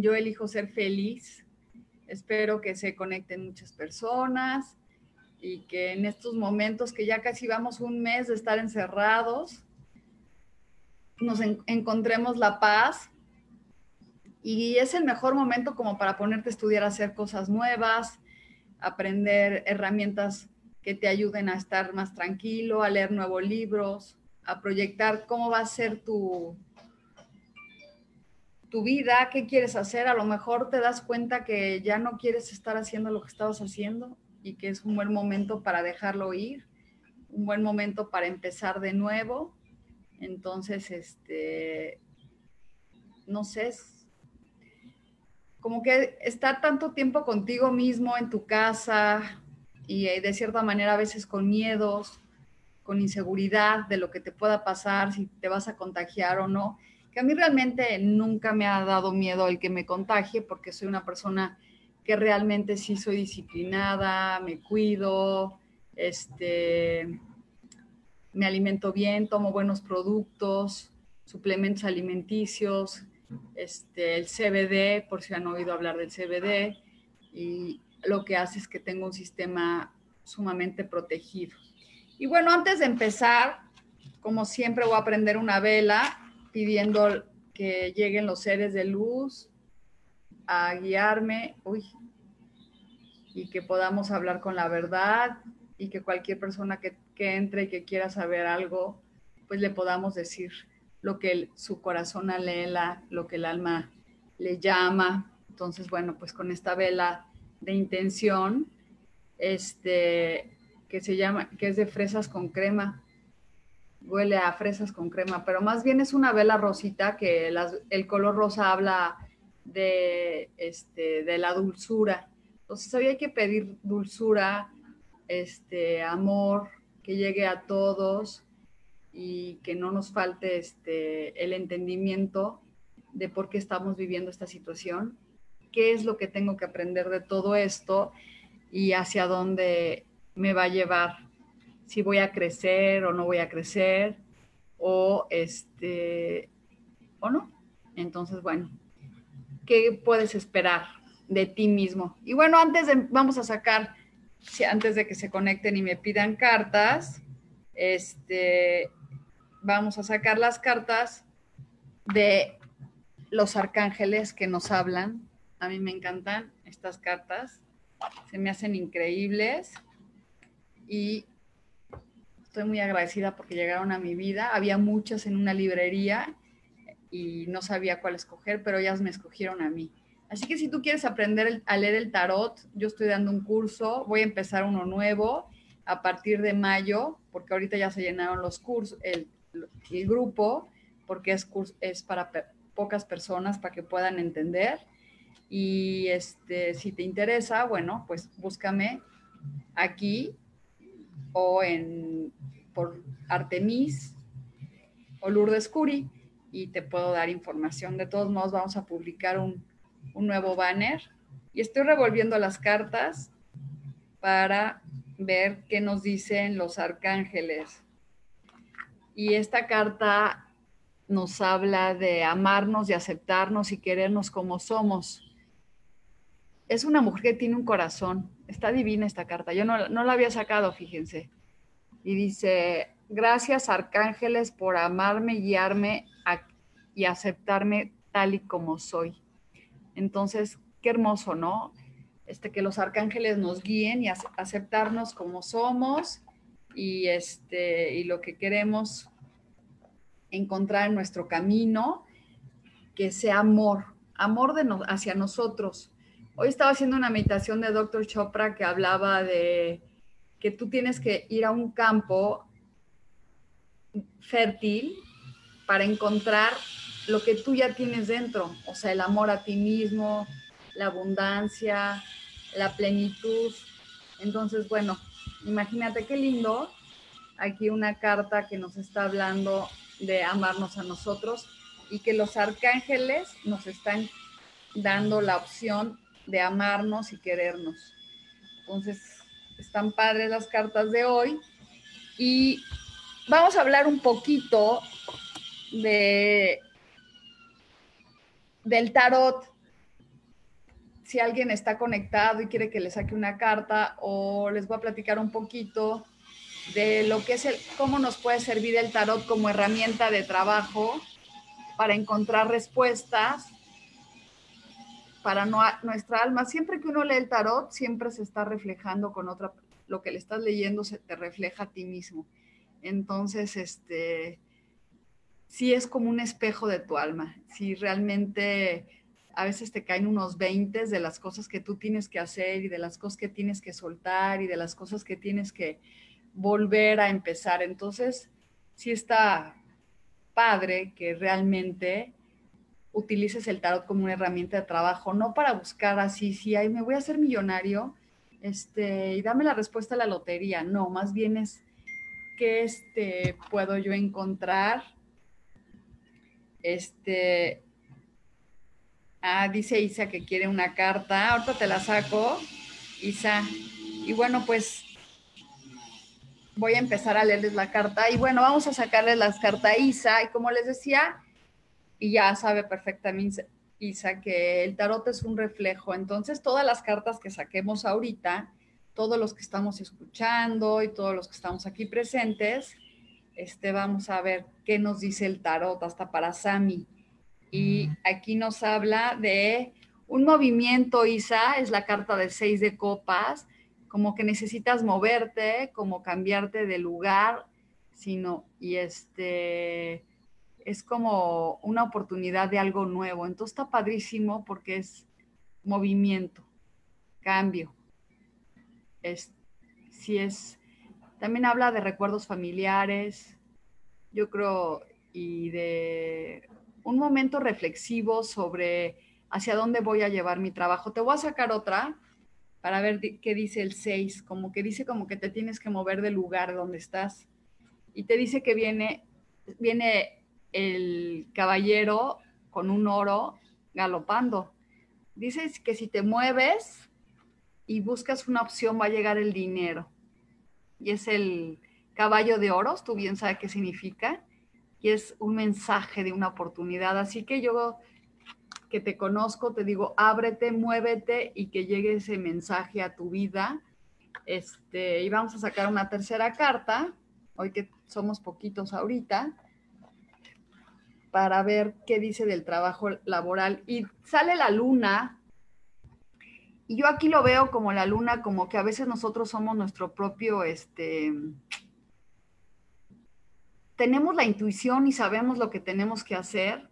Yo elijo ser feliz. Espero que se conecten muchas personas y que en estos momentos que ya casi vamos un mes de estar encerrados, nos encontremos la paz y es el mejor momento como para ponerte a estudiar, a hacer cosas nuevas, aprender herramientas que te ayuden a estar más tranquilo, a leer nuevos libros, a proyectar cómo va a ser tu, tu vida, qué quieres hacer. A lo mejor te das cuenta que ya no quieres estar haciendo lo que estabas haciendo y que es un buen momento para dejarlo ir, un buen momento para empezar de nuevo. Entonces, este, no sé, como que estar tanto tiempo contigo mismo en tu casa y eh, de cierta manera a veces con miedos, con inseguridad de lo que te pueda pasar, si te vas a contagiar o no, que a mí realmente nunca me ha dado miedo el que me contagie porque soy una persona que realmente sí soy disciplinada, me cuido, este, me alimento bien, tomo buenos productos, suplementos alimenticios, este, el CBD, por si han oído hablar del CBD, y lo que hace es que tengo un sistema sumamente protegido. Y bueno, antes de empezar, como siempre voy a prender una vela pidiendo que lleguen los seres de luz a guiarme, uy, y que podamos hablar con la verdad y que cualquier persona que, que entre y que quiera saber algo, pues le podamos decir lo que su corazón anhela, lo que el alma le llama. Entonces, bueno, pues con esta vela de intención, este, que se llama, que es de fresas con crema, huele a fresas con crema, pero más bien es una vela rosita que el color rosa habla de, este, de la dulzura. Entonces había que pedir dulzura, este, amor, que llegue a todos y que no nos falte este, el entendimiento de por qué estamos viviendo esta situación, qué es lo que tengo que aprender de todo esto y hacia dónde me va a llevar, si voy a crecer o no voy a crecer, o este, o no. Entonces, bueno, ¿qué puedes esperar de ti mismo? Y bueno, antes de, vamos a sacar, antes de que se conecten y me pidan cartas, este, vamos a sacar las cartas de los arcángeles que nos hablan. A mí me encantan estas cartas, se me hacen increíbles y estoy muy agradecida porque llegaron a mi vida. Había muchas en una librería y no sabía cuál escoger, pero ellas me escogieron a mí. Así que si tú quieres aprender a leer el tarot, yo estoy dando un curso, voy a empezar uno nuevo a partir de mayo, porque ahorita ya se llenaron los cursos, el, el grupo, porque es, es para pocas personas para que puedan entender. Y este, si te interesa, bueno, pues búscame aquí o en por Artemis o Lourdes Curi y te puedo dar información. De todos modos, vamos a publicar un, nuevo banner y estoy revolviendo las cartas para ver qué nos dicen los arcángeles. Y esta carta nos habla de amarnos y aceptarnos y querernos como somos. Es una mujer que tiene un corazón. Está divina esta carta. Yo no, no la había sacado, fíjense. Y dice, gracias arcángeles por amarme, guiarme y aceptarme tal y como soy. Entonces, qué hermoso, ¿no? Este, que los arcángeles nos guíen y aceptarnos como somos y, este, y lo que queremos encontrar en nuestro camino, que sea amor, amor de hacia nosotros. Hoy estaba haciendo una meditación de Dr. Chopra que hablaba de que tú tienes que ir a un campo fértil para encontrar lo que tú ya tienes dentro, o sea, el amor a ti mismo, la abundancia, la plenitud. Entonces, bueno, imagínate qué lindo. Aquí una carta que nos está hablando de amarnos a nosotros y que los arcángeles nos están dando la opción de amarnos y querernos. Entonces, están padres las cartas de hoy y vamos a hablar un poquito de del tarot. Si alguien está conectado y quiere que le saque una carta o les voy a platicar un poquito de lo que es el cómo nos puede servir el tarot como herramienta de trabajo para encontrar respuestas para nuestra alma. Siempre que uno lee el tarot, siempre se está reflejando con otra, lo que le estás leyendo se te refleja a ti mismo. Entonces, este, sí es como un espejo de tu alma. Si realmente a veces te caen unos 20 de las cosas que tú tienes que hacer y de las cosas que tienes que soltar y de las cosas que tienes que volver a empezar. Entonces, sí está padre que realmente utilices el tarot como una herramienta de trabajo, no para buscar así, si ay, me voy a hacer millonario, este, y dame la respuesta a la lotería. No, más bien es qué este, puedo yo encontrar. Este, ah, dice Isa que quiere una carta. Ahorita te la saco, Isa. Y bueno, pues voy a empezar a leerles la carta. Y bueno, vamos a sacarles las cartas a Isa. Y como les decía, y ya sabe perfectamente Isa que el tarot es un reflejo. Entonces, todas las cartas que saquemos ahorita, todos los que estamos escuchando y todos los que estamos aquí presentes, este, vamos a ver qué nos dice el tarot, hasta para Sami. Y aquí nos habla de un movimiento, Isa, es la carta de seis de copas, como que necesitas moverte, como cambiarte de lugar, sino, y este, es como una oportunidad de algo nuevo. Entonces está padrísimo porque es movimiento, cambio. Es, si es, también habla de recuerdos familiares, yo creo, y de un momento reflexivo sobre hacia dónde voy a llevar mi trabajo. Te voy a sacar otra para ver qué dice el 6, como que dice como que te tienes que mover del lugar donde estás. Y te dice que viene, viene el caballero con un oro galopando. Dices que si te mueves y buscas una opción va a llegar el dinero. Y es el caballo de oros, tú bien sabes qué significa. Y es un mensaje de una oportunidad. Así que yo que te conozco, te digo, ábrete, muévete y que llegue ese mensaje a tu vida. Este, y vamos a sacar una tercera carta, hoy que somos poquitos ahorita, para ver qué dice del trabajo laboral. Y sale la luna, y yo aquí lo veo como la luna, como que a veces nosotros somos nuestro propio, este, tenemos la intuición y sabemos lo que tenemos que hacer,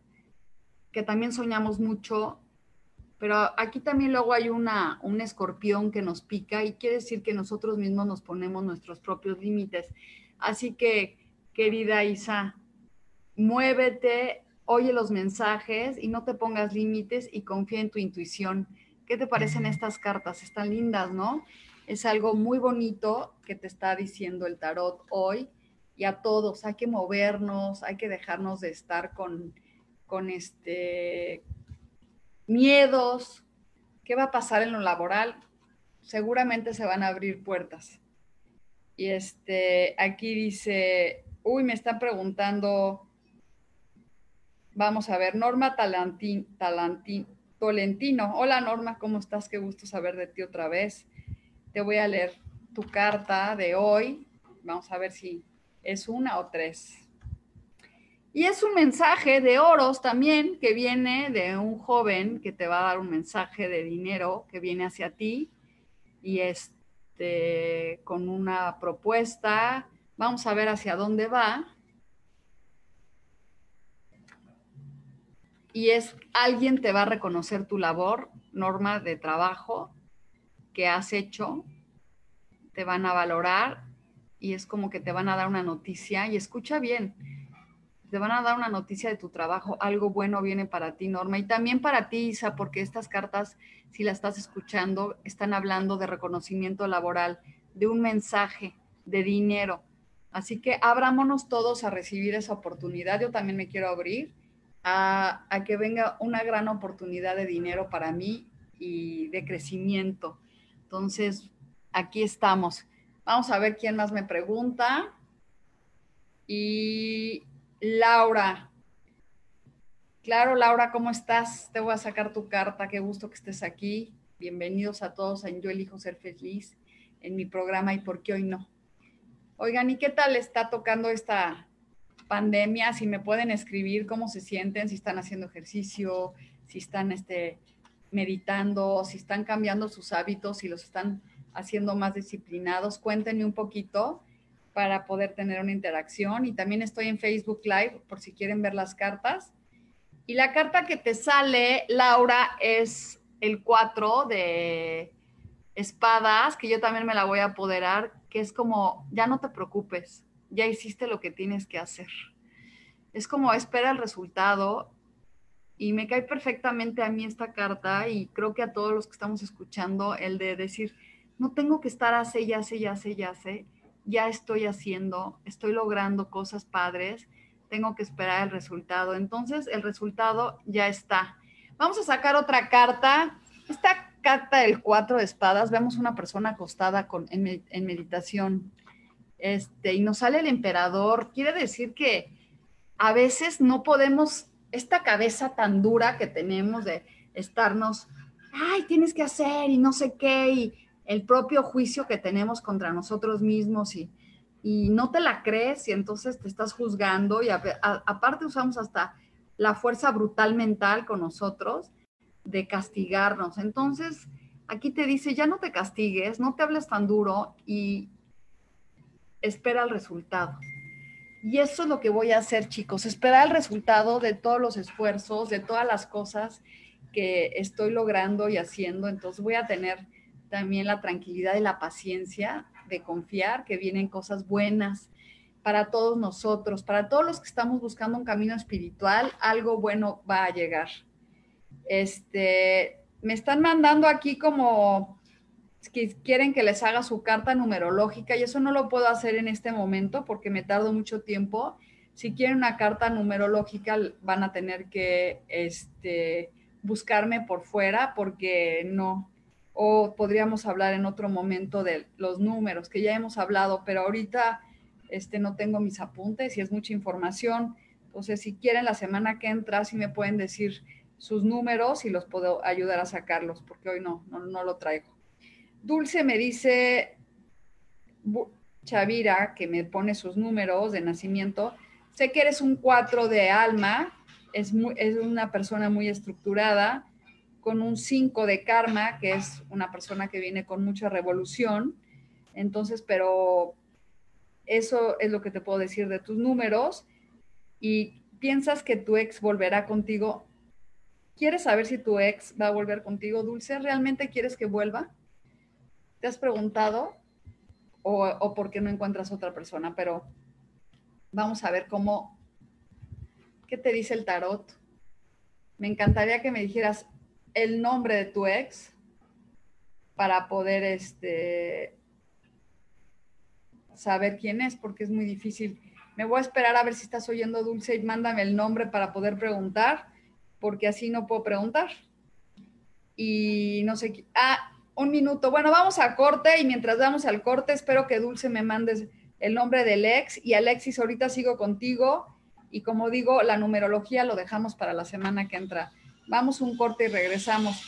que también soñamos mucho, pero aquí también luego hay una, un escorpión que nos pica y quiere decir que nosotros mismos nos ponemos nuestros propios límites. Así que, querida Isa, muévete, oye los mensajes y no te pongas límites y confía en tu intuición. ¿Qué te parecen estas cartas? Están lindas, ¿no? Es algo muy bonito que te está diciendo el tarot hoy y a todos. Hay que movernos, hay que dejarnos de estar con con este, miedos. ¿Qué va a pasar en lo laboral? Seguramente se van a abrir puertas. Y este, aquí dice, uy, me están preguntando, vamos a ver, Norma Talantín, Talantín, Tolentino. Hola Norma, ¿cómo estás? Qué gusto saber de ti otra vez. Te voy a leer tu carta de hoy. Vamos a ver si es una o tres. Y es un mensaje de oros también que viene de un joven que te va a dar un mensaje de dinero que viene hacia ti y este con una propuesta. Vamos a ver hacia dónde va. Y es alguien te va a reconocer tu labor, norma de trabajo que has hecho, te van a valorar y es como que te van a dar una noticia y escucha bien, te van a dar una noticia de tu trabajo, algo bueno viene para ti, Norma, y también para ti, Isa, porque estas cartas, si las estás escuchando, están hablando de reconocimiento laboral, de un mensaje, de dinero. Así que abrámonos todos a recibir esa oportunidad. Yo también me quiero abrir a, que venga una gran oportunidad de dinero para mí y de crecimiento. Entonces, aquí estamos. Vamos a ver quién más me pregunta. Y Laura. Claro, Laura, ¿cómo estás? Te voy a sacar tu carta. Qué gusto que estés aquí. Bienvenidos a todos en Yo elijo ser feliz en mi programa y por qué hoy no. Oigan, ¿y qué tal está tocando esta pandemia? Si me pueden escribir cómo se sienten, si están haciendo ejercicio, si están este, meditando, si están cambiando sus hábitos, si los están haciendo más disciplinados, cuéntenme un poquito para poder tener una interacción. Y también estoy en Facebook Live por si quieren ver las cartas. Y la carta que te sale, Laura, es el 4 de espadas, que yo también me la voy a apoderar, que es como, ya no te preocupes, ya hiciste lo que tienes que hacer. Es como espera el resultado y me cae perfectamente a mí esta carta y creo que a todos los que estamos escuchando el de decir, no tengo que estar hace, ya sé, ya sé, ya sé ya estoy haciendo, estoy logrando cosas padres, tengo que esperar el resultado. Entonces, el resultado ya está. Vamos a sacar otra carta. Esta carta del cuatro de espadas, vemos una persona acostada con, en, en, meditación. Este, y nos sale el emperador. Quiere decir que a veces no podemos, esta cabeza tan dura que tenemos de estarnos, ay, tienes que hacer y no sé qué, y el propio juicio que tenemos contra nosotros mismos y, y no te la crees y entonces te estás juzgando y aparte usamos hasta la fuerza brutal mental con nosotros de castigarnos. Entonces, aquí te dice, ya no te castigues, no te hables tan duro y espera el resultado. Y eso es lo que voy a hacer, chicos, esperar el resultado de todos los esfuerzos, de todas las cosas que estoy logrando y haciendo. Entonces voy a tener también la tranquilidad y la paciencia de confiar que vienen cosas buenas para todos nosotros, para todos los que estamos buscando un camino espiritual, algo bueno va a llegar. Este, me están mandando aquí como que quieren que les haga su carta numerológica y eso no lo puedo hacer en este momento porque me tardo mucho tiempo. Si quieren una carta numerológica van a tener que este, buscarme por fuera porque no, o podríamos hablar en otro momento de los números que ya hemos hablado, pero ahorita este, no tengo mis apuntes y es mucha información. Entonces, si quieren la semana que entra, sí me pueden decir sus números y los puedo ayudar a sacarlos, porque hoy no, no, no lo traigo. Dulce me dice, Chavira, que me pone sus números de nacimiento, sé que eres un 4 de alma, es, es una persona muy estructurada, con un 5 de karma, que es una persona que viene con mucha revolución. Entonces, pero eso es lo que te puedo decir de tus números. Y piensas que tu ex volverá contigo. ¿Quieres saber si tu ex va a volver contigo, Dulce? ¿Realmente quieres que vuelva? ¿Te has preguntado? O, por qué no encuentras otra persona, pero vamos a ver cómo, ¿qué te dice el tarot? Me encantaría que me dijeras, el nombre de tu ex para poder este, saber quién es, porque es muy difícil. Me voy a esperar a ver si estás oyendo Dulce y mándame el nombre para poder preguntar, porque así no puedo preguntar. Y no sé, ah, un minuto. Bueno, vamos a corte y mientras vamos al corte, espero que Dulce me mandes el nombre del ex y Alexis, ahorita sigo contigo y como digo, la numerología lo dejamos para la semana que entra. Vamos un corte y regresamos.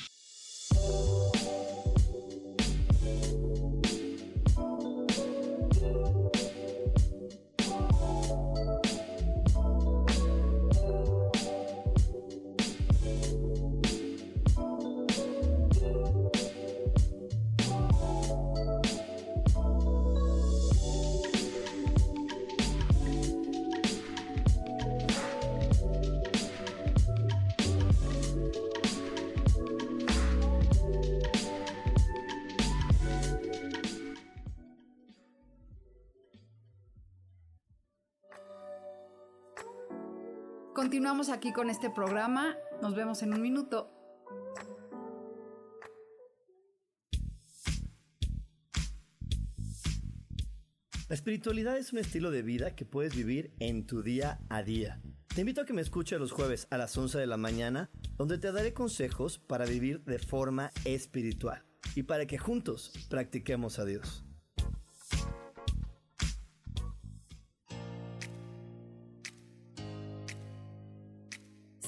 Continuamos aquí con este programa. Nos vemos en un minuto. La espiritualidad es un estilo de vida que puedes vivir en tu día a día. Te invito a que me escuches los jueves a las 11 de la mañana, donde te daré consejos para vivir de forma espiritual y para que juntos practiquemos a Dios.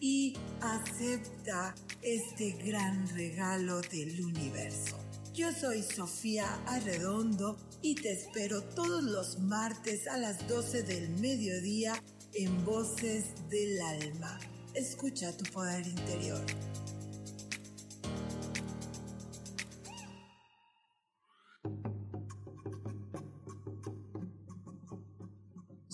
y acepta este gran regalo del universo. Yo soy Sofía Arredondo y te espero todos los martes a las 12 del mediodía en Voces del Alma. Escucha tu poder interior.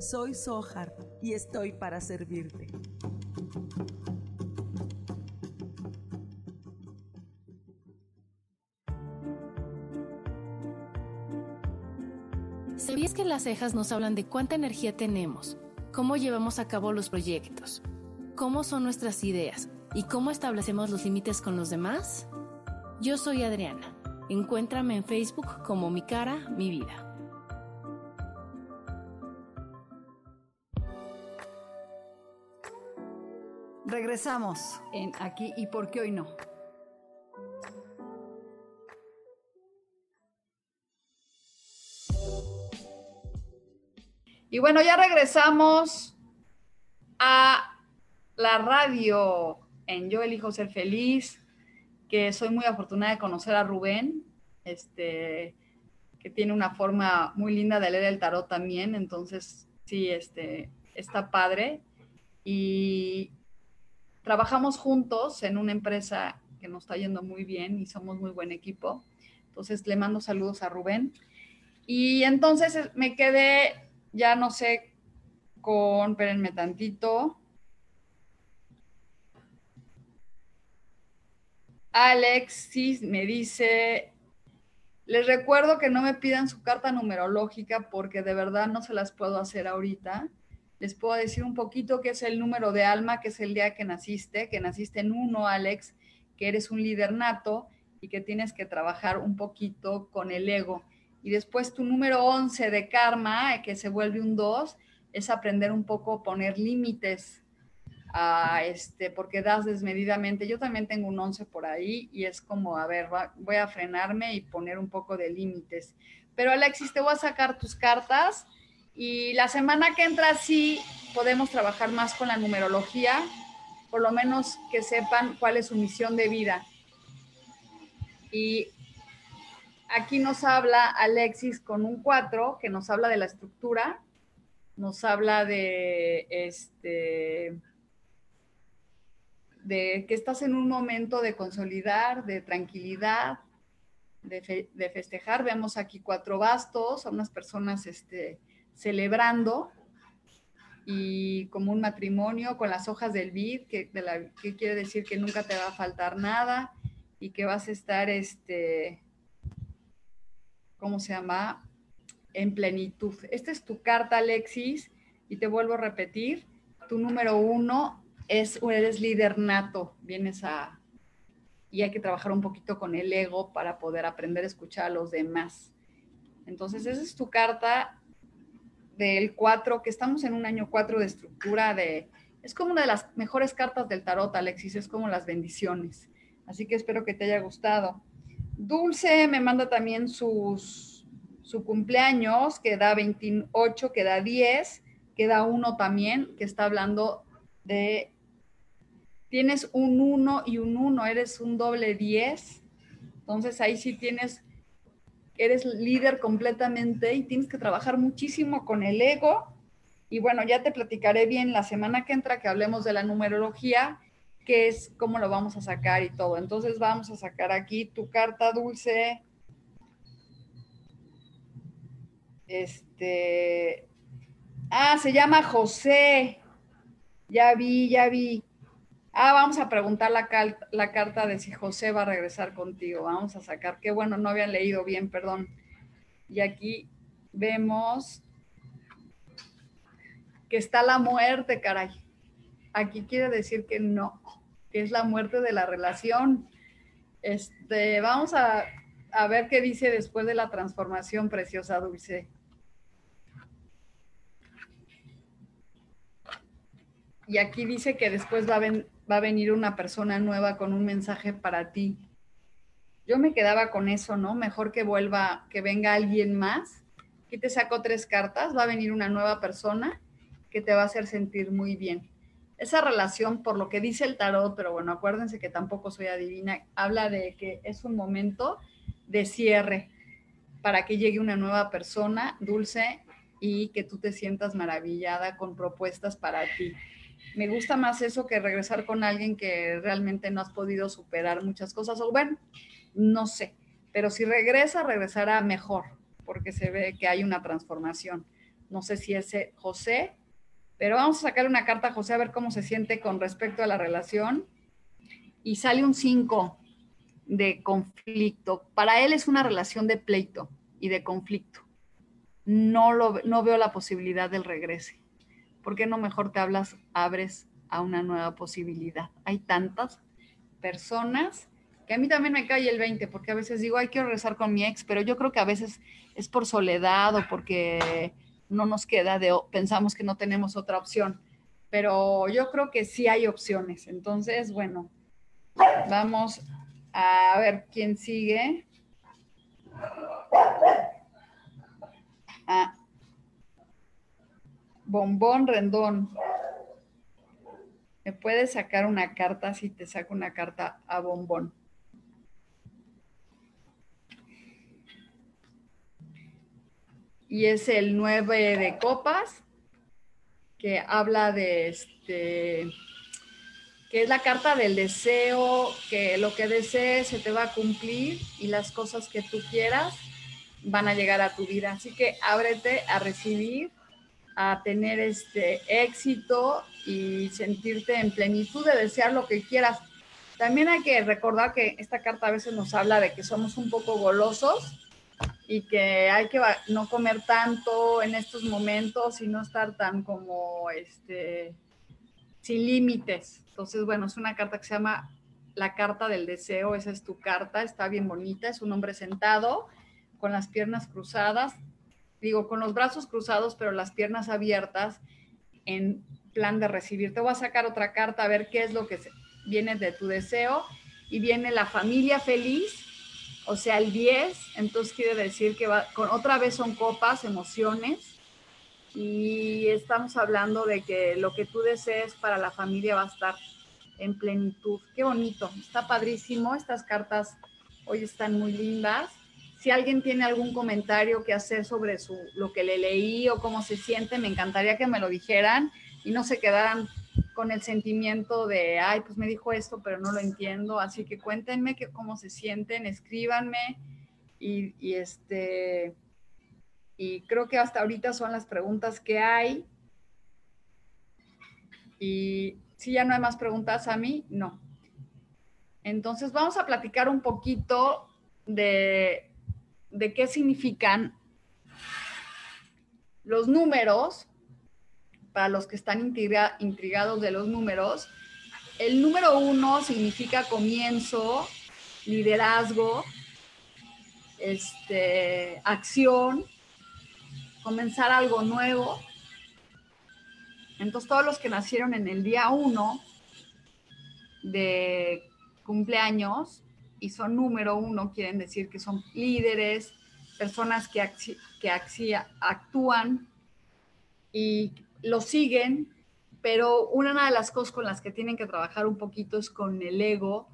Soy Sohar y estoy para servirte. ¿Sabías que las cejas nos hablan de cuánta energía tenemos, cómo llevamos a cabo los proyectos, cómo son nuestras ideas y cómo establecemos los límites con los demás? Yo soy Adriana. Encuéntrame en Facebook como Mi Cara, Mi Vida. Regresamos en Aquí y por qué hoy no. Y bueno, ya regresamos a la radio en Yo elijo ser feliz, que soy muy afortunada de conocer a Rubén, este, que tiene una forma muy linda de leer el tarot también, entonces sí, este, está padre. Y trabajamos juntos en una empresa que nos está yendo muy bien y somos muy buen equipo. Entonces le mando saludos a Rubén. Y entonces me quedé ya no sé con, espérenme tantito. Alex sí me dice, les recuerdo que no me pidan su carta numerológica porque de verdad no se las puedo hacer ahorita. Les puedo decir un poquito qué es el número de alma, que es el día que naciste, que naciste en uno, Alex, que eres un líder nato y que tienes que trabajar un poquito con el ego. Y después tu número 11 de karma, que se vuelve un 2, es aprender un poco a poner límites, a este, porque das desmedidamente. Yo también tengo un 11 por ahí y es como, a ver, voy a frenarme y poner un poco de límites. Pero Alexis, te voy a sacar tus cartas y la semana que entra sí podemos trabajar más con la numerología, por lo menos que sepan cuál es su misión de vida. Y Aquí nos habla Alexis con un 4, que nos habla de la estructura, nos habla de este de que estás en un momento de consolidar, de tranquilidad, de, festejar. Vemos aquí cuatro bastos, a unas personas este, celebrando y como un matrimonio con las hojas del vid, que, que quiere decir que nunca te va a faltar nada y que vas a estar este, ¿cómo se llama? En plenitud. Esta es tu carta, Alexis, y te vuelvo a repetir, tu número uno es, eres líder nato, vienes a, y hay que trabajar un poquito con el ego para poder aprender a escuchar a los demás. Entonces, esa es tu carta del 4, que estamos en un año 4 de estructura de... Es como una de las mejores cartas del tarot, Alexis, es como las bendiciones. Así que espero que te haya gustado. Dulce me manda también sus, su cumpleaños, que da 28, que da 10, que da 1 también, que está hablando de, tienes un 1 y un 1, eres un doble 10. Entonces ahí sí tienes, eres líder completamente y tienes que trabajar muchísimo con el ego. Y bueno, ya te platicaré bien la semana que entra que hablemos de la numerología qué es, cómo lo vamos a sacar y todo. Entonces vamos a sacar aquí tu carta dulce. Este. Ah, se llama José. Ya vi, ya vi. Ah, vamos a preguntar la, la carta de si José va a regresar contigo. Vamos a sacar. Qué bueno, no había leído bien, perdón. Y aquí vemos que está la muerte, caray. Aquí quiere decir que no que es la muerte de la relación. Este, vamos a, a ver qué dice después de la transformación preciosa dulce. Y aquí dice que después va a, va a venir una persona nueva con un mensaje para ti. Yo me quedaba con eso, ¿no? Mejor que vuelva, que venga alguien más. Aquí te saco tres cartas, va a venir una nueva persona que te va a hacer sentir muy bien esa relación, por lo que dice el tarot, pero bueno, acuérdense que tampoco soy adivina, habla de que es un momento de cierre para que llegue una nueva persona dulce y que tú te sientas maravillada con propuestas para ti. Me gusta más eso que regresar con alguien que realmente no has podido superar muchas cosas, o bueno, no sé, pero si regresa, regresará mejor, porque se ve que hay una transformación. No sé si ese José pero vamos a sacar una carta a José a ver cómo se siente con respecto a la relación. Y sale un 5 de conflicto. Para él es una relación de pleito y de conflicto. No, lo, no veo la posibilidad del regrese. ¿Por qué no mejor te hablas, abres a una nueva posibilidad? Hay tantas personas que a mí también me cae el 20, porque a veces digo, ay, quiero regresar con mi ex, pero yo creo que a veces es por soledad o porque no nos queda de, pensamos que no tenemos otra opción, pero yo creo que sí hay opciones. Entonces, bueno, vamos a ver quién sigue. Ah, bombón Rendón. ¿Me puedes sacar una carta si te saco una carta a Bombón? y es el 9 de copas, que habla de este, que es la carta del deseo, que lo que desees se te va a cumplir y las cosas que tú quieras van a llegar a tu vida. Así que ábrete a recibir, a tener este éxito y sentirte en plenitud de desear lo que quieras. También hay que recordar que esta carta a veces nos habla de que somos un poco golosos y que hay que no comer tanto en estos momentos y no estar tan como este sin límites. Entonces, bueno, es una carta que se llama la carta del deseo, esa es tu carta, está bien bonita, es un hombre sentado con las piernas cruzadas, digo, con los brazos cruzados, pero las piernas abiertas en plan de recibir. Te voy a sacar otra carta a ver qué es lo que viene de tu deseo y viene la familia feliz o sea, el 10, entonces quiere decir que va, con, otra vez son copas, emociones, y estamos hablando de que lo que tú desees para la familia va a estar en plenitud. Qué bonito, está padrísimo, estas cartas hoy están muy lindas. Si alguien tiene algún comentario que hacer sobre su, lo que le leí o cómo se siente, me encantaría que me lo dijeran y no se quedaran con el sentimiento de, ay, pues me dijo esto, pero no lo entiendo. Así que cuéntenme que, cómo se sienten, escríbanme y, y, este, y creo que hasta ahorita son las preguntas que hay. Y si ya no hay más preguntas a mí, no. Entonces vamos a platicar un poquito de, de qué significan los números para los que están intrigados de los números, el número uno significa comienzo, liderazgo, este, acción, comenzar algo nuevo. Entonces todos los que nacieron en el día uno de cumpleaños y son número uno, quieren decir que son líderes, personas que, que actúan y lo siguen, pero una de las cosas con las que tienen que trabajar un poquito es con el ego,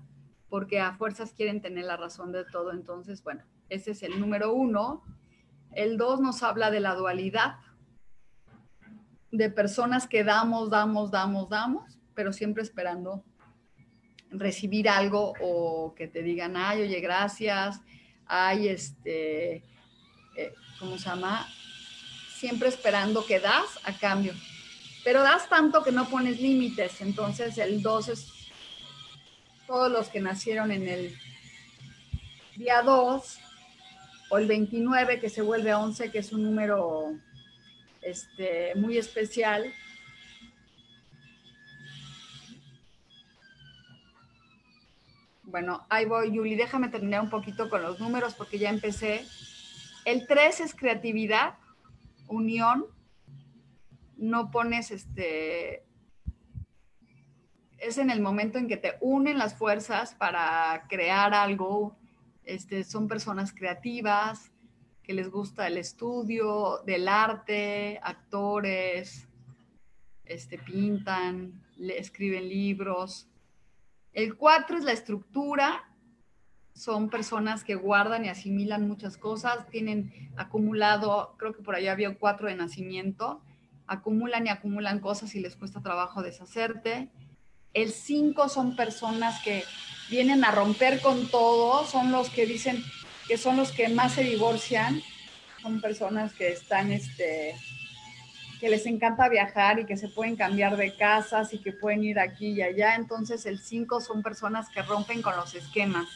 porque a fuerzas quieren tener la razón de todo. Entonces, bueno, ese es el número uno. El dos nos habla de la dualidad, de personas que damos, damos, damos, damos, pero siempre esperando recibir algo o que te digan, ay, oye, gracias, ay, este, eh, ¿cómo se llama? Siempre esperando que das a cambio. Pero das tanto que no pones límites. Entonces el 2 es todos los que nacieron en el día 2 o el 29 que se vuelve 11, que es un número este, muy especial. Bueno, ahí voy, Yuli. Déjame terminar un poquito con los números porque ya empecé. El 3 es creatividad, unión. No pones este. Es en el momento en que te unen las fuerzas para crear algo. Este, son personas creativas, que les gusta el estudio del arte, actores, este, pintan, escriben libros. El 4 es la estructura, son personas que guardan y asimilan muchas cosas, tienen acumulado, creo que por allá había 4 de nacimiento, acumulan y acumulan cosas y les cuesta trabajo deshacerte. El 5 son personas que vienen a romper con todo, son los que dicen que son los que más se divorcian, son personas que están, este, que les encanta viajar y que se pueden cambiar de casas y que pueden ir aquí y allá. Entonces el 5 son personas que rompen con los esquemas.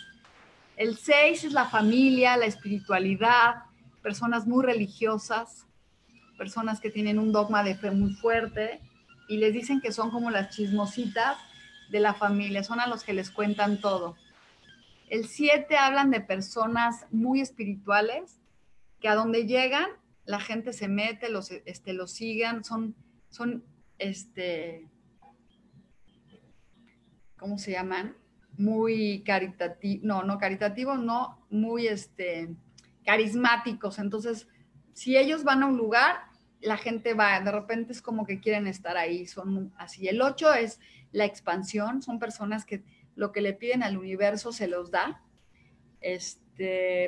El 6 es la familia, la espiritualidad, personas muy religiosas, personas que tienen un dogma de fe muy fuerte y les dicen que son como las chismositas de la familia, son a los que les cuentan todo. El 7 hablan de personas muy espirituales, que a donde llegan, la gente se mete, los, este, los sigan, son, son, este, ¿cómo se llaman? Muy caritativos, no, no caritativos, no, muy, este, carismáticos. Entonces, si ellos van a un lugar, la gente va, de repente es como que quieren estar ahí, son así. El 8 es la expansión, son personas que lo que le piden al universo se los da, este,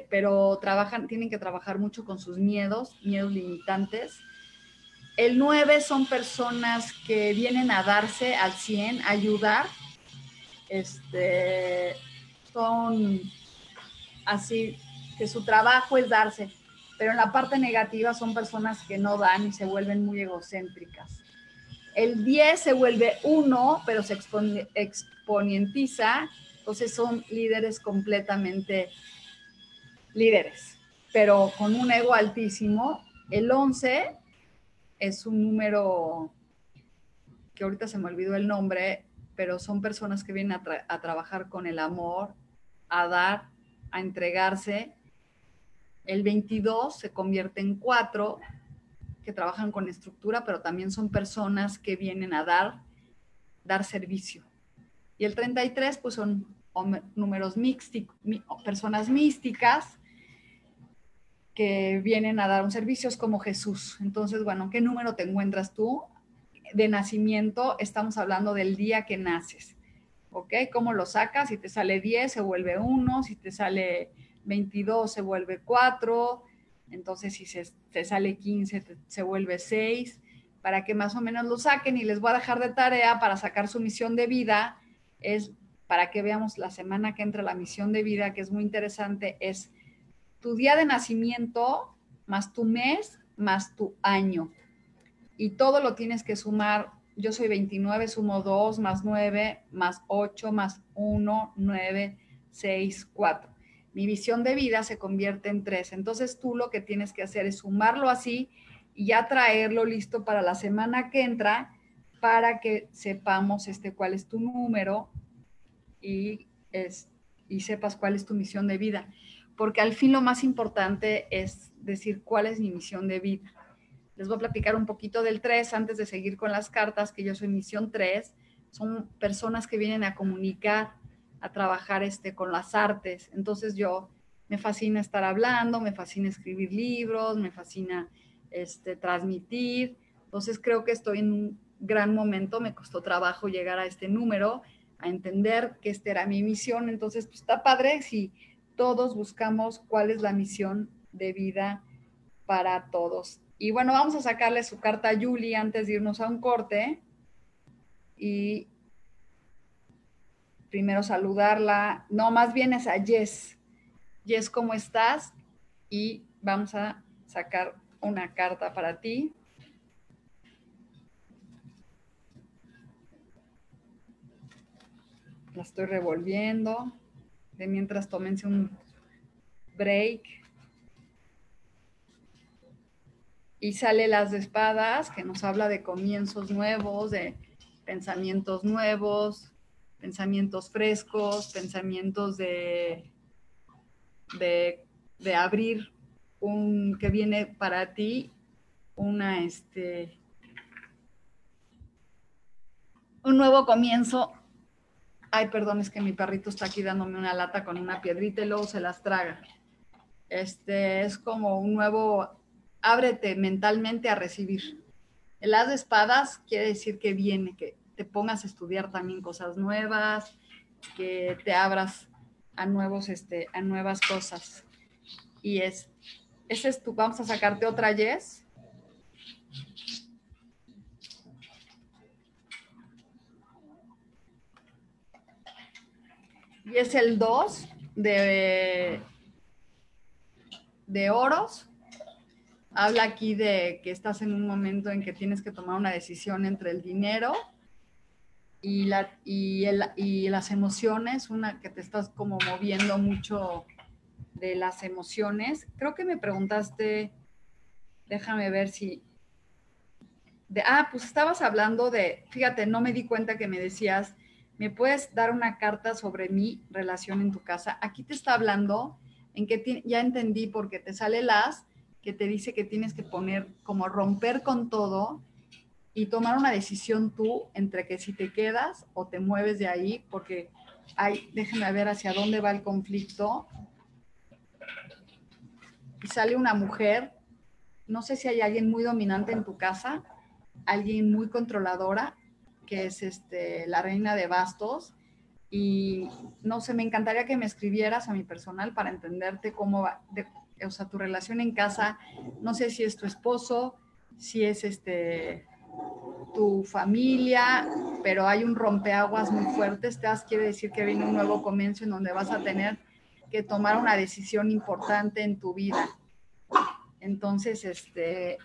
pero trabajan, tienen que trabajar mucho con sus miedos, miedos limitantes. El 9 son personas que vienen a darse al 100, a ayudar. Este, son así, que su trabajo es darse, pero en la parte negativa son personas que no dan y se vuelven muy egocéntricas. El 10 se vuelve 1, pero se exponentiza, entonces son líderes completamente líderes, pero con un ego altísimo. El 11 es un número que ahorita se me olvidó el nombre, pero son personas que vienen a, a trabajar con el amor, a dar, a entregarse. El 22 se convierte en 4 que trabajan con estructura, pero también son personas que vienen a dar, dar servicio. Y el 33, pues son números místicos, personas místicas que vienen a dar un servicio, como Jesús. Entonces, bueno, ¿qué número te encuentras tú? De nacimiento, estamos hablando del día que naces. ¿Ok? ¿Cómo lo sacas? Si te sale 10, se vuelve 1, si te sale 22, se vuelve 4, entonces, si se, sale 15, se vuelve 6, para que más o menos lo saquen y les voy a dejar de tarea para sacar su misión de vida, es para que veamos la semana que entra la misión de vida, que es muy interesante, es tu día de nacimiento más tu mes más tu año. Y todo lo tienes que sumar. Yo soy 29, sumo 2 más 9 más 8 más 1, 9, 6, 4 mi visión de vida se convierte en tres. Entonces tú lo que tienes que hacer es sumarlo así y ya traerlo listo para la semana que entra para que sepamos este, cuál es tu número y, es, y sepas cuál es tu misión de vida. Porque al fin lo más importante es decir cuál es mi misión de vida. Les voy a platicar un poquito del 3 antes de seguir con las cartas, que yo soy misión 3. Son personas que vienen a comunicar, a trabajar este, con las artes. Entonces yo me fascina estar hablando, me fascina escribir libros, me fascina este, transmitir. Entonces creo que estoy en un gran momento, me costó trabajo llegar a este número, a entender que esta era mi misión. Entonces, pues está padre si todos buscamos cuál es la misión de vida para todos. Y bueno, vamos a sacarle su carta a Julie antes de irnos a un corte. Y primero saludarla. No, más bien es a Jess. Jess, ¿cómo estás? Y vamos a sacar una carta para ti. La estoy revolviendo. Mientras tómense un break. Y sale las espadas, que nos habla de comienzos nuevos, de pensamientos nuevos, pensamientos frescos, pensamientos de, de, de abrir un que viene para ti una este un nuevo comienzo. Ay, perdón, es que mi perrito está aquí dándome una lata con una piedrita y luego se las traga. Este es como un nuevo ábrete mentalmente a recibir. El as de espadas quiere decir que viene, que te pongas a estudiar también cosas nuevas, que te abras a nuevos este a nuevas cosas. Y es ese es tu, vamos a sacarte otra yes. Y es el 2 de, de oros. Habla aquí de que estás en un momento en que tienes que tomar una decisión entre el dinero y, la, y, el, y las emociones, una que te estás como moviendo mucho de las emociones. Creo que me preguntaste, déjame ver si... Ah, pues estabas hablando de, fíjate, no me di cuenta que me decías, ¿me puedes dar una carta sobre mi relación en tu casa? Aquí te está hablando en que ya entendí porque te sale las que te dice que tienes que poner como romper con todo y tomar una decisión tú entre que si te quedas o te mueves de ahí, porque hay, déjame ver hacia dónde va el conflicto y sale una mujer, no sé si hay alguien muy dominante en tu casa, alguien muy controladora, que es este, la reina de bastos. Y no sé, me encantaría que me escribieras a mi personal para entenderte cómo va, o sea, tu relación en casa. No sé si es tu esposo, si es este tu familia, pero hay un rompeaguas muy fuerte. Este quiere decir que viene un nuevo comienzo en donde vas a tener que tomar una decisión importante en tu vida. Entonces, este,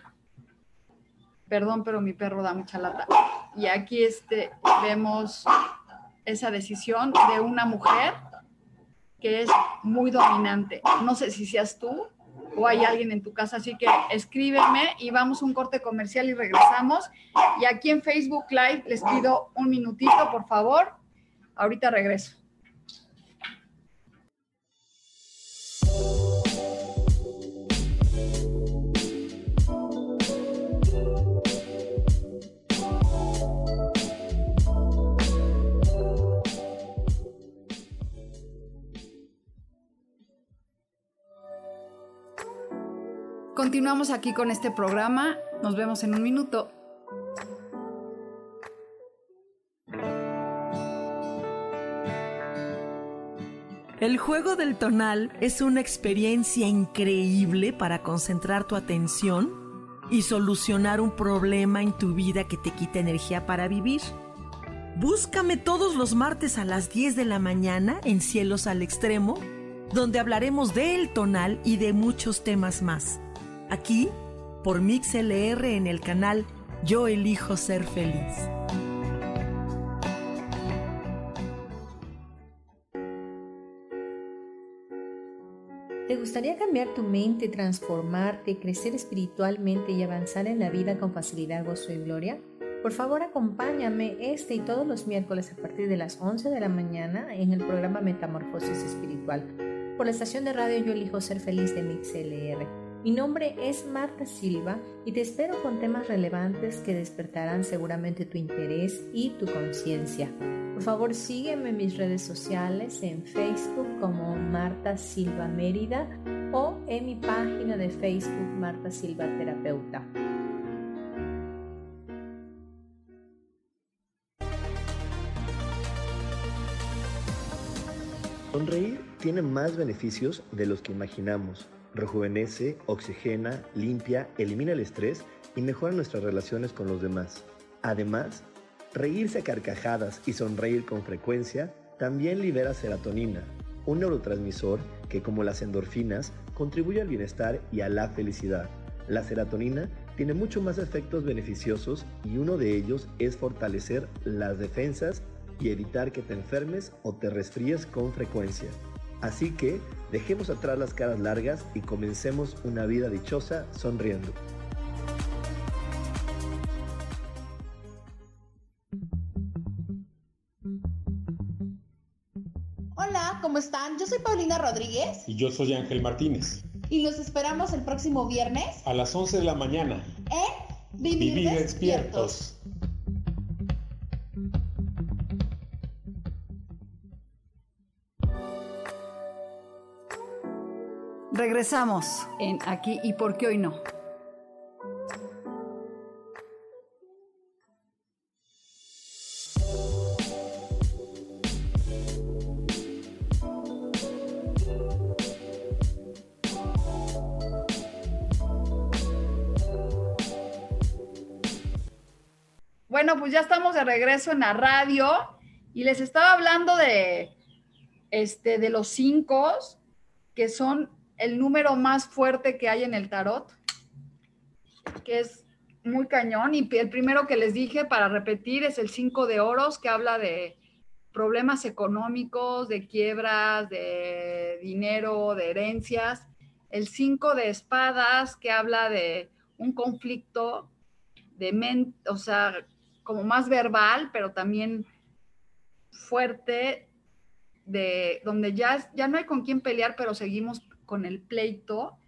perdón, pero mi perro da mucha lata. Y aquí este, vemos esa decisión de una mujer que es muy dominante. No sé si seas tú o hay alguien en tu casa, así que escríbeme y vamos a un corte comercial y regresamos. Y aquí en Facebook Live les pido un minutito, por favor. Ahorita regreso. Continuamos aquí con este programa. Nos vemos en un minuto. El juego del tonal es una experiencia increíble para concentrar tu atención y solucionar un problema en tu vida que te quita energía para vivir. Búscame todos los martes a las 10 de la mañana en Cielos al Extremo, donde hablaremos del tonal y de muchos temas más. Aquí, por MixLR en el canal Yo elijo ser feliz. ¿Te gustaría cambiar tu mente, transformarte, crecer espiritualmente y avanzar en la vida con facilidad, gozo y gloria? Por favor, acompáñame este y todos los miércoles a partir de las 11 de la mañana en el programa Metamorfosis Espiritual por la estación de radio Yo elijo ser feliz de MixLR Mi nombre es Marta Silva y te espero con temas relevantes que despertarán seguramente tu interés y tu conciencia. Por favor, sígueme en mis redes sociales en Facebook como Marta Silva Mérida o en mi página de Facebook Marta Silva Terapeuta. Sonreír tiene más beneficios de los que imaginamos. Rejuvenece, oxigena, limpia, elimina el estrés y mejora nuestras relaciones con los demás. Además, reírse a carcajadas y sonreír con frecuencia también libera serotonina, un neurotransmisor que como las endorfinas contribuye al bienestar y a la felicidad. La serotonina tiene mucho más efectos beneficiosos y uno de ellos es fortalecer las defensas y evitar que te enfermes o te resfríes con frecuencia. Así que dejemos atrás las caras largas y comencemos una vida dichosa sonriendo. Hola, ¿cómo están? Yo soy Paulina Rodríguez. Y yo soy Ángel Martínez. Y los esperamos el próximo viernes. A las 11 de la mañana. En Vivir, despiertos. Regresamos en Aquí y por qué hoy no. Bueno, pues ya estamos de regreso en la radio y les estaba hablando de, este, de los cinco, que son el número más fuerte que hay en el tarot, que es muy cañón. Y el primero que les dije para repetir es el 5 de oros, que habla de problemas económicos, de quiebras, de dinero, de herencias. El 5 de espadas, que habla de un conflicto de o sea, como más verbal, pero también fuerte, de donde ya, ya no hay con quién pelear, pero seguimos con el pleito.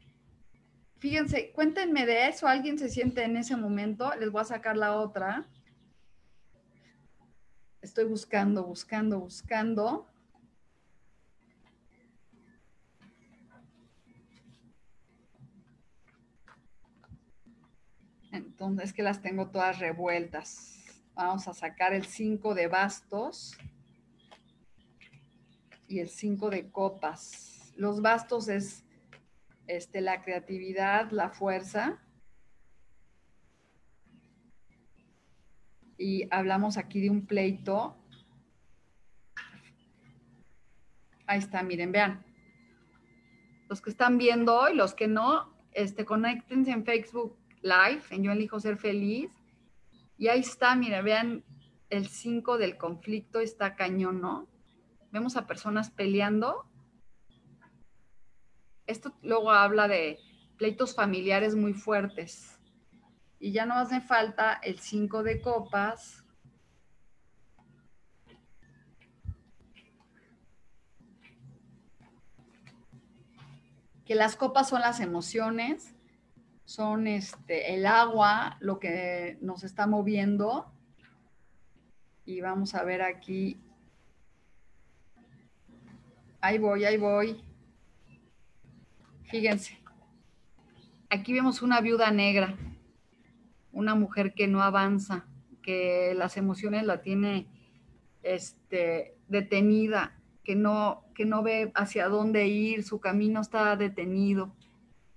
Fíjense, cuéntenme de eso, alguien se siente en ese momento, les voy a sacar la otra. Estoy buscando, buscando, buscando. Entonces, es que las tengo todas revueltas. Vamos a sacar el 5 de bastos y el 5 de copas los bastos es este, la creatividad, la fuerza. Y hablamos aquí de un pleito. Ahí está, miren, vean. Los que están viendo hoy, los que no, este, conéctense en Facebook Live, en Yo Elijo Ser Feliz. Y ahí está, miren, vean, el 5 del conflicto está cañón, ¿no? Vemos a personas peleando esto luego habla de pleitos familiares muy fuertes. Y ya no hace falta el 5 de copas. Que las copas son las emociones, son este, el agua, lo que nos está moviendo. Y vamos a ver aquí. Ahí voy, ahí voy. Fíjense, aquí vemos una viuda negra, una mujer que no avanza, que las emociones la tiene este, detenida, que no, que no ve hacia dónde ir, su camino está detenido.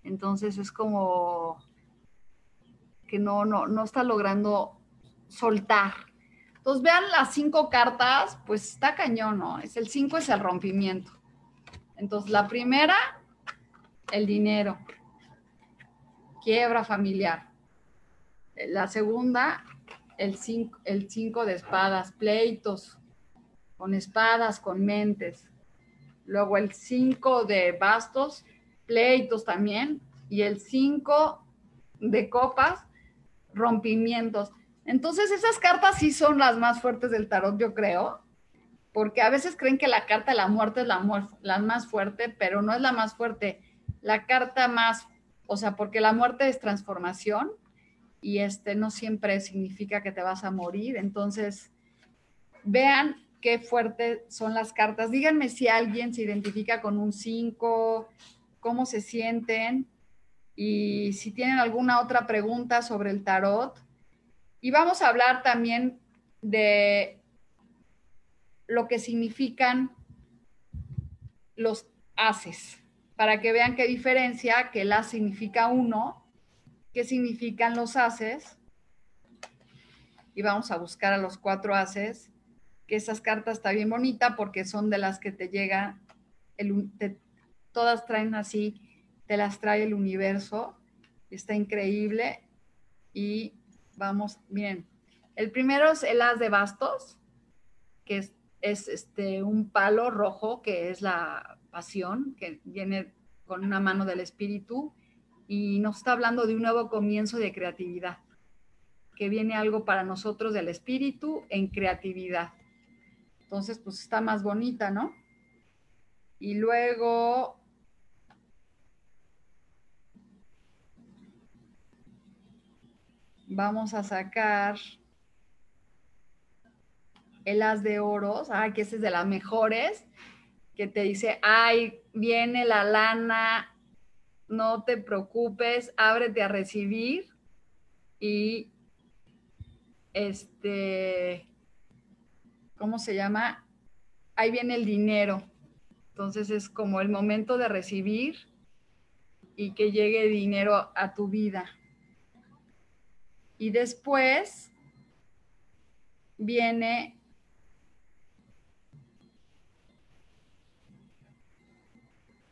Entonces es como que no, no, no está logrando soltar. Entonces vean las cinco cartas, pues está cañón, ¿no? Es el cinco es el rompimiento. Entonces la primera el dinero, quiebra familiar. La segunda, el cinco, el cinco de espadas, pleitos con espadas, con mentes. Luego el cinco de bastos, pleitos también. Y el cinco de copas, rompimientos. Entonces esas cartas sí son las más fuertes del tarot, yo creo, porque a veces creen que la carta de la muerte es la, la más fuerte, pero no es la más fuerte la carta más o sea, porque la muerte es transformación y este no siempre significa que te vas a morir. Entonces, vean qué fuertes son las cartas. Díganme si alguien se identifica con un 5, cómo se sienten y si tienen alguna otra pregunta sobre el tarot. Y vamos a hablar también de lo que significan los haces, para que vean qué diferencia, que el as significa uno, qué significan los haces. Y vamos a buscar a los cuatro haces que esas cartas está bien bonita porque son de las que te llega, el, todas traen así, te las trae el universo, está increíble y vamos, bien. El primero es el as de bastos, que es, es este, un palo rojo, que es la pasión, que viene con una mano del espíritu y nos está hablando de un nuevo comienzo de creatividad, que viene algo para nosotros del espíritu en creatividad. Entonces, pues está más bonita, ¿no? Y luego... Vamos a sacar el as de oros, ay, que ese es de las mejores, que te dice, ay, viene la lana, no te preocupes, ábrete a recibir y este ¿cómo se llama? Ahí viene el dinero. Entonces es como el momento de recibir y que llegue dinero a tu vida. Y después viene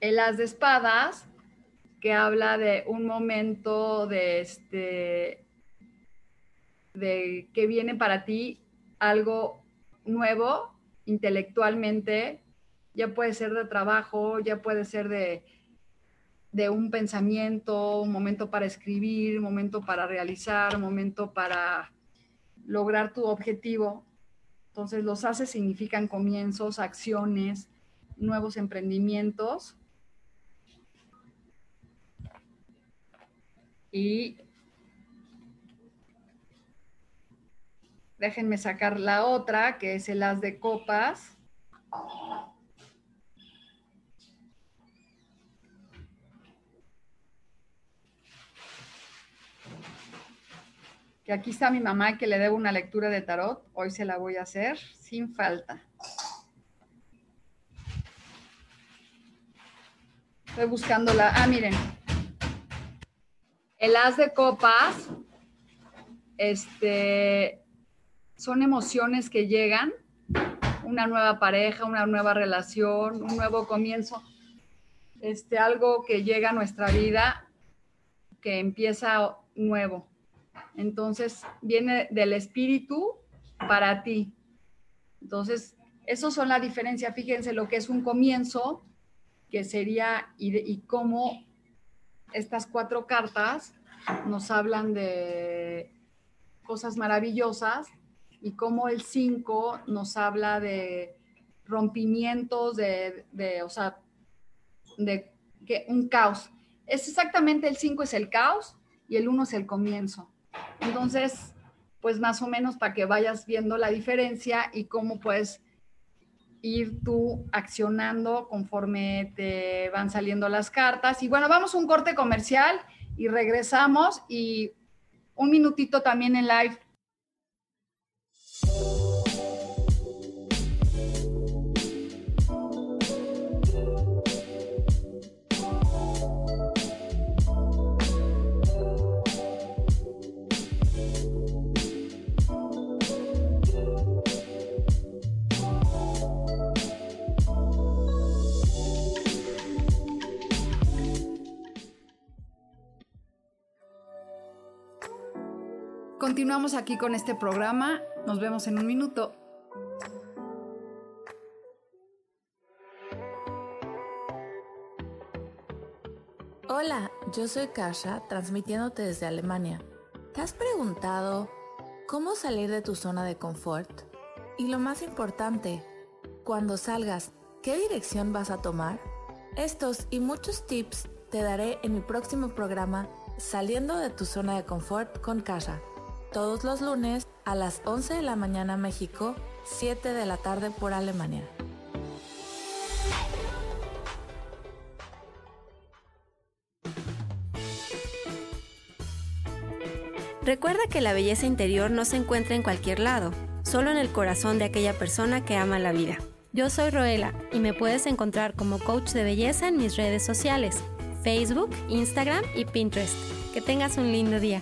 el as de espadas, que habla de un momento de este de que viene para ti algo nuevo intelectualmente, ya puede ser de trabajo, ya puede ser de, de un pensamiento, un momento para escribir, un momento para realizar, un momento para lograr tu objetivo. Entonces los haces significan comienzos, acciones, nuevos emprendimientos. Y Déjenme sacar la otra, que es el as de copas. Que aquí está mi mamá que le debo una lectura de tarot. Hoy se la voy a hacer sin falta. Estoy buscando la... Ah, miren. El as de copas, este, son emociones que llegan, una nueva pareja, una nueva relación, un nuevo comienzo, este, algo que llega a nuestra vida, que empieza nuevo. Entonces, viene del espíritu para ti. Entonces, eso son la diferencia. Fíjense lo que es un comienzo, que sería, y, y cómo estas cuatro cartas nos hablan de cosas maravillosas y cómo el 5 nos habla de rompimientos, de, de, o sea, de que un caos. Es exactamente el 5 es el caos y el 1 es el comienzo. Entonces, pues más o menos para que vayas viendo la diferencia y cómo puedes ir tú accionando conforme te van saliendo las cartas. Y bueno, vamos a un corte comercial y regresamos y un minutito también en live Continuamos aquí con este programa. Nos vemos en un minuto. Hola, yo soy Kasha, transmitiéndote desde Alemania. ¿Te has preguntado cómo salir de tu zona de confort? Y lo más importante, cuando salgas, ¿qué dirección vas a tomar? Estos y muchos tips te daré en mi próximo programa Saliendo de tu zona de confort con Casa, todos los lunes a las 11 de la mañana México, 7 de la tarde por Alemania. Recuerda que la belleza interior no se encuentra en cualquier lado, solo en el corazón de aquella persona que ama la vida. Yo soy Roela y me puedes encontrar como coach de belleza en mis redes sociales, Facebook, Instagram y Pinterest. Que tengas un lindo día.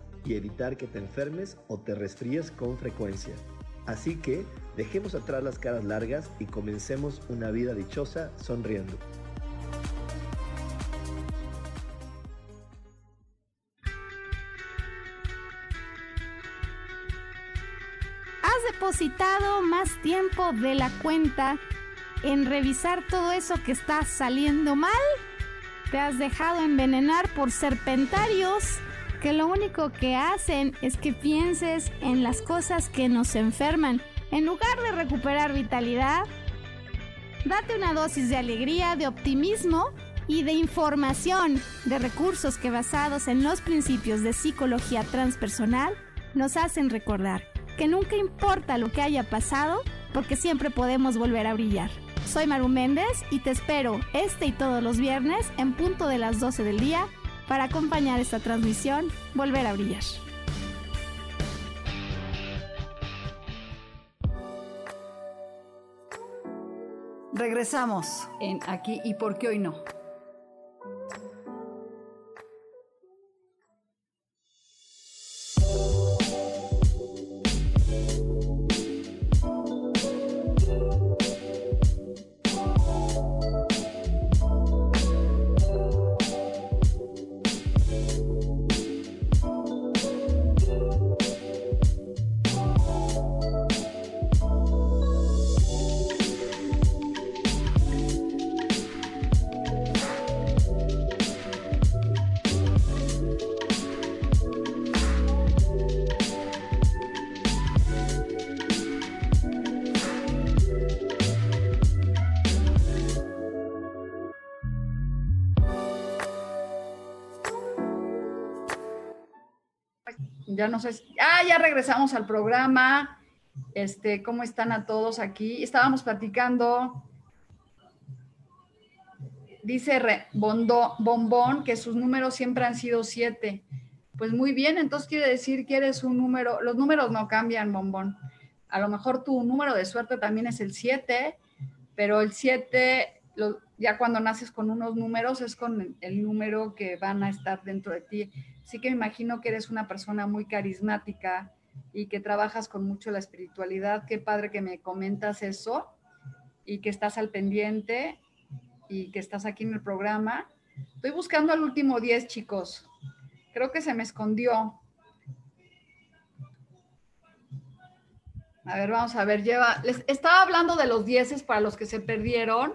y evitar que te enfermes o te resfríes con frecuencia. Así que dejemos atrás las caras largas y comencemos una vida dichosa sonriendo. depositado más tiempo de la cuenta en revisar todo eso que está saliendo mal? ¿Te has dejado envenenar por serpentarios que lo único que hacen es que pienses en las cosas que nos enferman en lugar de recuperar vitalidad? Date una dosis de alegría, de optimismo y de información, de recursos que basados en los principios de psicología transpersonal nos hacen recordar que nunca importa lo que haya pasado, porque siempre podemos volver a brillar. Soy Maru Méndez y te espero este y todos los viernes en punto de las 12 del día para acompañar esta transmisión Volver a Brillar. Regresamos en Aquí y por qué hoy no. Ya no sé. Ah, ya regresamos al programa. Este, ¿cómo están a todos aquí? Estábamos platicando. Dice Re, Bombón que sus números siempre han sido siete. Pues muy bien, entonces quiere decir que eres un número, los números no cambian, Bombón. A lo mejor tu número de suerte también es el siete, pero el siete, ya cuando naces con unos números es con el número que van a estar dentro de ti sí que me imagino que eres una persona muy carismática y que trabajas con mucho la espiritualidad. Qué padre que me comentas eso y que estás al pendiente y que estás aquí en el programa. Estoy buscando al último 10, chicos. Creo que se me escondió. A ver, vamos a ver, lleva. Estaba hablando de los 10 para los que se perdieron,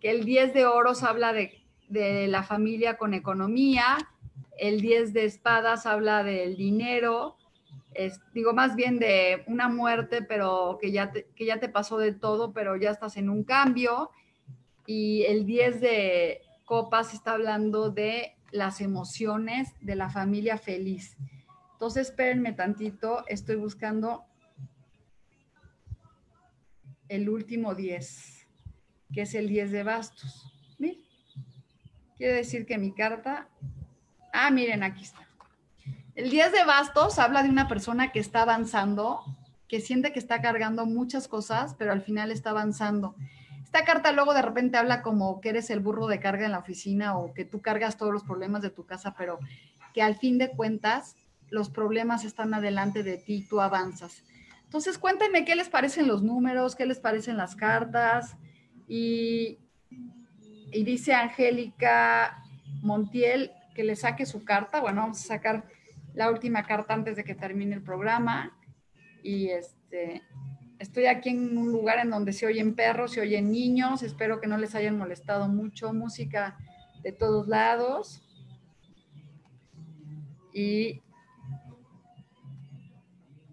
que el 10 de oros habla de la familia con economía, el 10 de espadas habla del dinero, digo más bien de una muerte, pero que ya, te, que ya te pasó de todo, pero ya estás en un cambio. Y el 10 de copas está hablando de las emociones de la familia feliz. Entonces, espérenme tantito, estoy buscando el último 10, que es el 10 de bastos. quiere decir que mi carta Ah, miren, aquí está. El 10 de bastos habla de una persona que está avanzando, que siente que está cargando muchas cosas, pero al final está avanzando. Esta carta luego de repente habla como que eres el burro de carga en la oficina o que tú cargas todos los problemas de tu casa, pero que al fin de cuentas los problemas están adelante de ti, tú avanzas. Entonces, cuéntenme qué les parecen los números, qué les parecen las cartas y y dice Angélica Montiel que le saque su carta. Bueno, vamos a sacar la última carta antes de que termine el programa. Y este, estoy aquí en un lugar en donde se oyen perros, se oyen niños. Espero que no les hayan molestado mucho. Música de todos lados. Y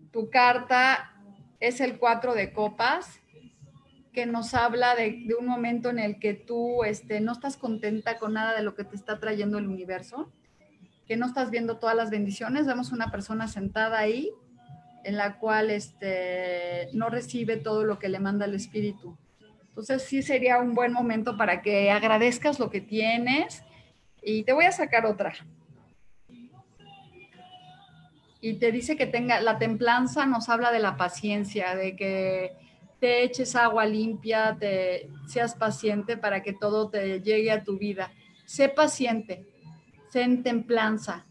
tu carta es el cuatro de copas que nos habla de, un momento en el que tú este, no estás contenta con nada de lo que te está trayendo el universo, que no estás viendo todas las bendiciones. Vemos una persona sentada ahí en la cual este, no recibe todo lo que le manda el espíritu. Entonces sí sería un buen momento para que agradezcas lo que tienes y te voy a sacar otra. Y te dice que tenga la templanza, nos habla de la paciencia, de que te eches agua limpia, te seas paciente para que todo te llegue a tu vida. Sé paciente, sé en templanza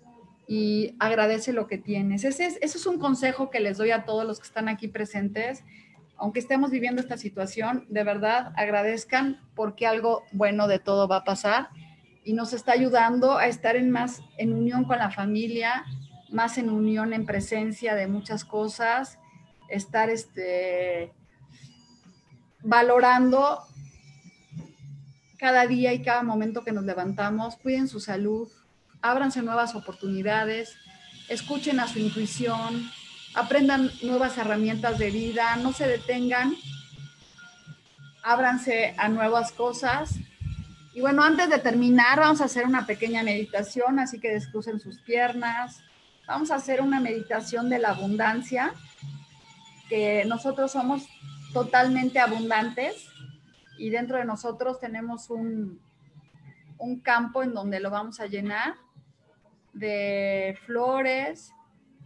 y agradece lo que tienes. Ese es, ese es un consejo que les doy a todos los que están aquí presentes. Aunque estemos viviendo esta situación, de verdad agradezcan porque algo bueno de todo va a pasar y nos está ayudando a estar en más en unión con la familia, más en unión en presencia de muchas cosas, estar este valorando cada día y cada momento que nos levantamos, cuiden su salud, ábranse nuevas oportunidades, escuchen a su intuición, aprendan nuevas herramientas de vida, no se detengan, ábranse a nuevas cosas. Y bueno, antes de terminar, vamos a hacer una pequeña meditación, así que descrucen sus piernas. Vamos a hacer una meditación de la abundancia, que nosotros somos totalmente abundantes y dentro de nosotros tenemos un, un campo en donde lo vamos a llenar de flores.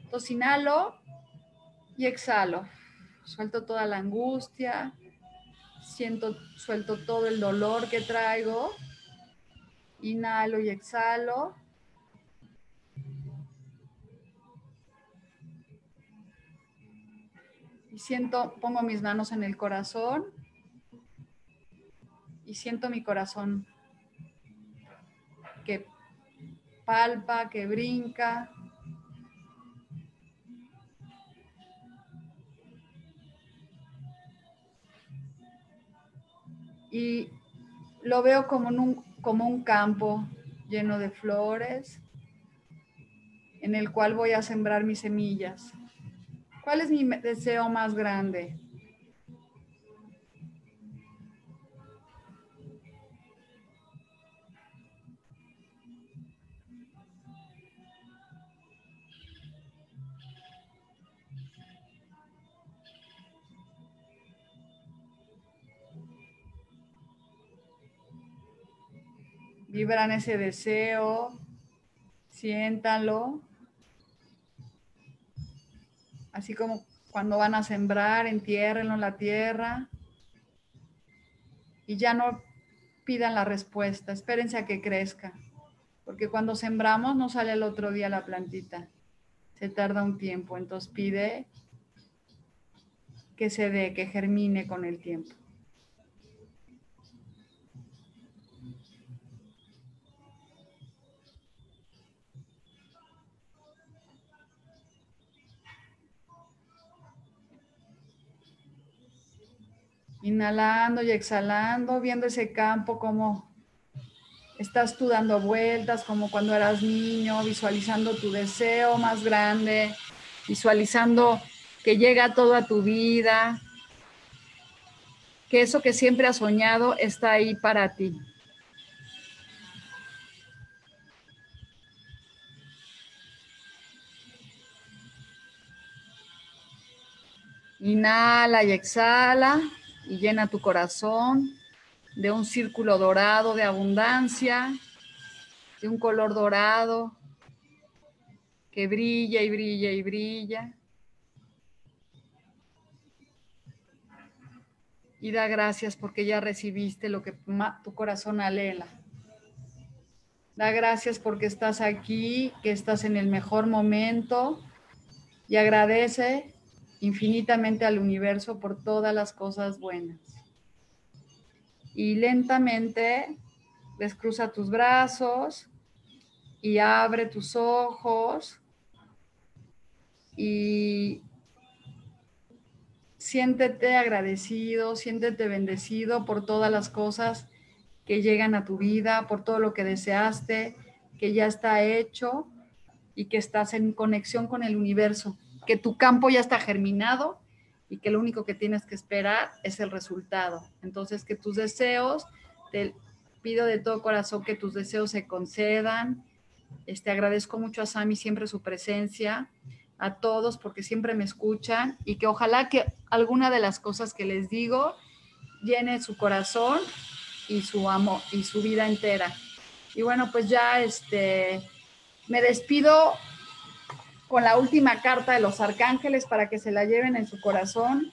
Entonces inhalo y exhalo. Suelto toda la angustia, siento, suelto todo el dolor que traigo. Inhalo y exhalo. Siento, pongo mis manos en el corazón y siento mi corazón que palpa, que brinca. Y lo veo como un, como un campo lleno de flores en el cual voy a sembrar mis semillas. ¿Cuál es mi deseo más grande? Vibran ese deseo, siéntalo así como cuando van a sembrar, entiérrenlo en la tierra y ya no pidan la respuesta, espérense a que crezca, porque cuando sembramos no sale el otro día la plantita, se tarda un tiempo, entonces pide que se dé, que germine con el tiempo. Inhalando y exhalando, viendo ese campo como estás tú dando vueltas, como cuando eras niño, visualizando tu deseo más grande, visualizando que llega todo a tu vida, que eso que siempre has soñado está ahí para ti. Inhala y exhala y llena tu corazón de un círculo dorado de abundancia, de un color dorado que brilla y brilla y brilla. Y da gracias porque ya recibiste lo que tu corazón alela. Da gracias porque estás aquí, que estás en el mejor momento y agradece infinitamente al universo por todas las cosas buenas. Y lentamente descruza tus brazos y abre tus ojos y siéntete agradecido, siéntete bendecido por todas las cosas que llegan a tu vida, por todo lo que deseaste, que ya está hecho y que estás en conexión con el universo, que tu campo ya está germinado y que lo único que tienes que esperar es el resultado. Entonces, que tus deseos, te pido de todo corazón que tus deseos se concedan. Este, agradezco mucho a Sami siempre su presencia a todos porque siempre me escuchan y que ojalá que alguna de las cosas que les digo llene su corazón y su amo y su vida entera. Y bueno, pues ya este me despido con la última carta de los arcángeles para que se la lleven en su corazón.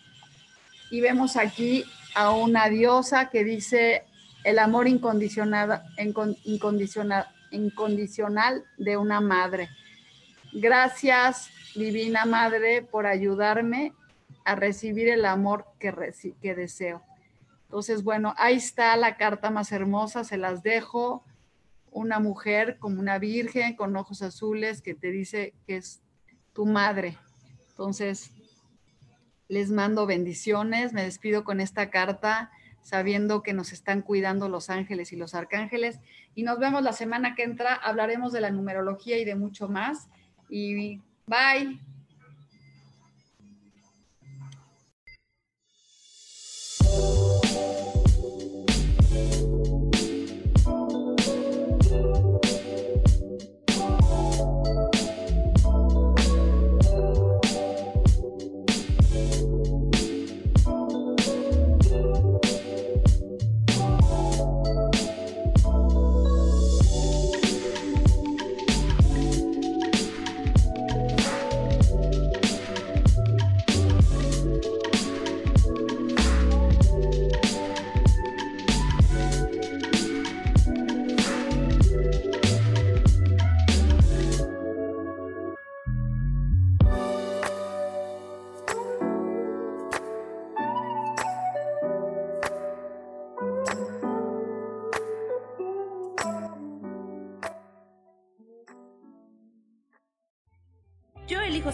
Y vemos aquí a una diosa que dice el amor incondicional, incondicional, de una madre. Gracias, Divina Madre, por ayudarme a recibir el amor que, que deseo. Entonces, bueno, ahí está la carta más hermosa, se las dejo. Una mujer como una virgen con ojos azules que te dice que es tu madre. Entonces, les mando bendiciones, me despido con esta carta sabiendo que nos están cuidando los ángeles y los arcángeles. Y nos vemos la semana que entra, hablaremos de la numerología y de mucho más. Y bye.